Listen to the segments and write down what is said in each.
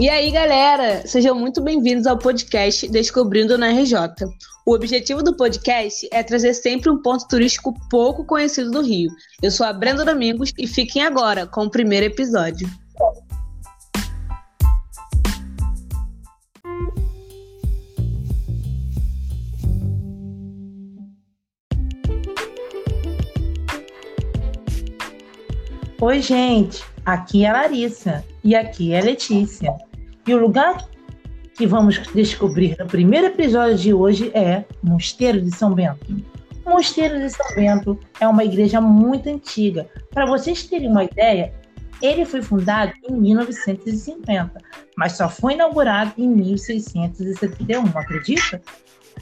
E aí, galera, sejam muito bem-vindos ao podcast Descobrindo na RJ. O objetivo do podcast é trazer sempre um ponto turístico pouco conhecido do Rio. Eu sou a Brenda Domingos e fiquem agora com o primeiro episódio. Oi, gente, aqui é a Larissa e aqui é a Letícia. E o lugar que vamos descobrir no primeiro episódio de hoje é Mosteiro de São Bento. O Mosteiro de São Bento é uma igreja muito antiga. Para vocês terem uma ideia, ele foi fundado em 1950, mas só foi inaugurado em 1671, acredita?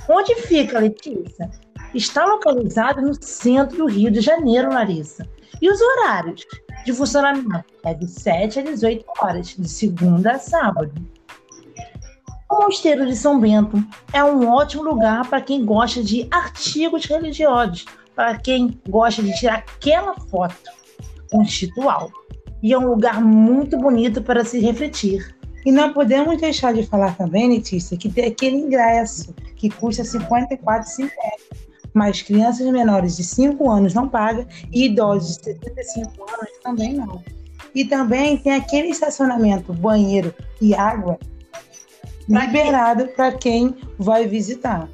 Onde fica, Letícia? Está localizado no centro do Rio de Janeiro, Larissa. E os horários? De funcionamento é de 7 a 18 horas, de segunda a sábado. O Mosteiro de São Bento é um ótimo lugar para quem gosta de artigos religiosos, para quem gosta de tirar aquela foto constitucional. E é um lugar muito bonito para se refletir. E não podemos deixar de falar também, Letícia, que tem aquele ingresso que custa R$ 54,50 mas crianças menores de 5 anos não pagam e idosos de 75 anos também não. E também tem aquele estacionamento, banheiro e água liberado para quem vai visitar.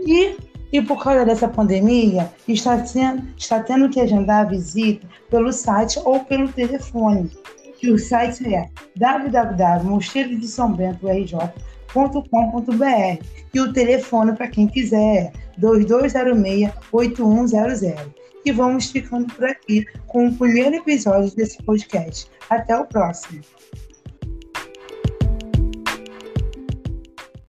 E, e por causa dessa pandemia, está, sendo, está tendo que agendar a visita pelo site ou pelo telefone. E o site é www.mosteirodesambento.rj.com www.cultura.com.br e o telefone para quem quiser é 2206-8100. E vamos ficando por aqui com o primeiro episódio desse podcast. Até o próximo.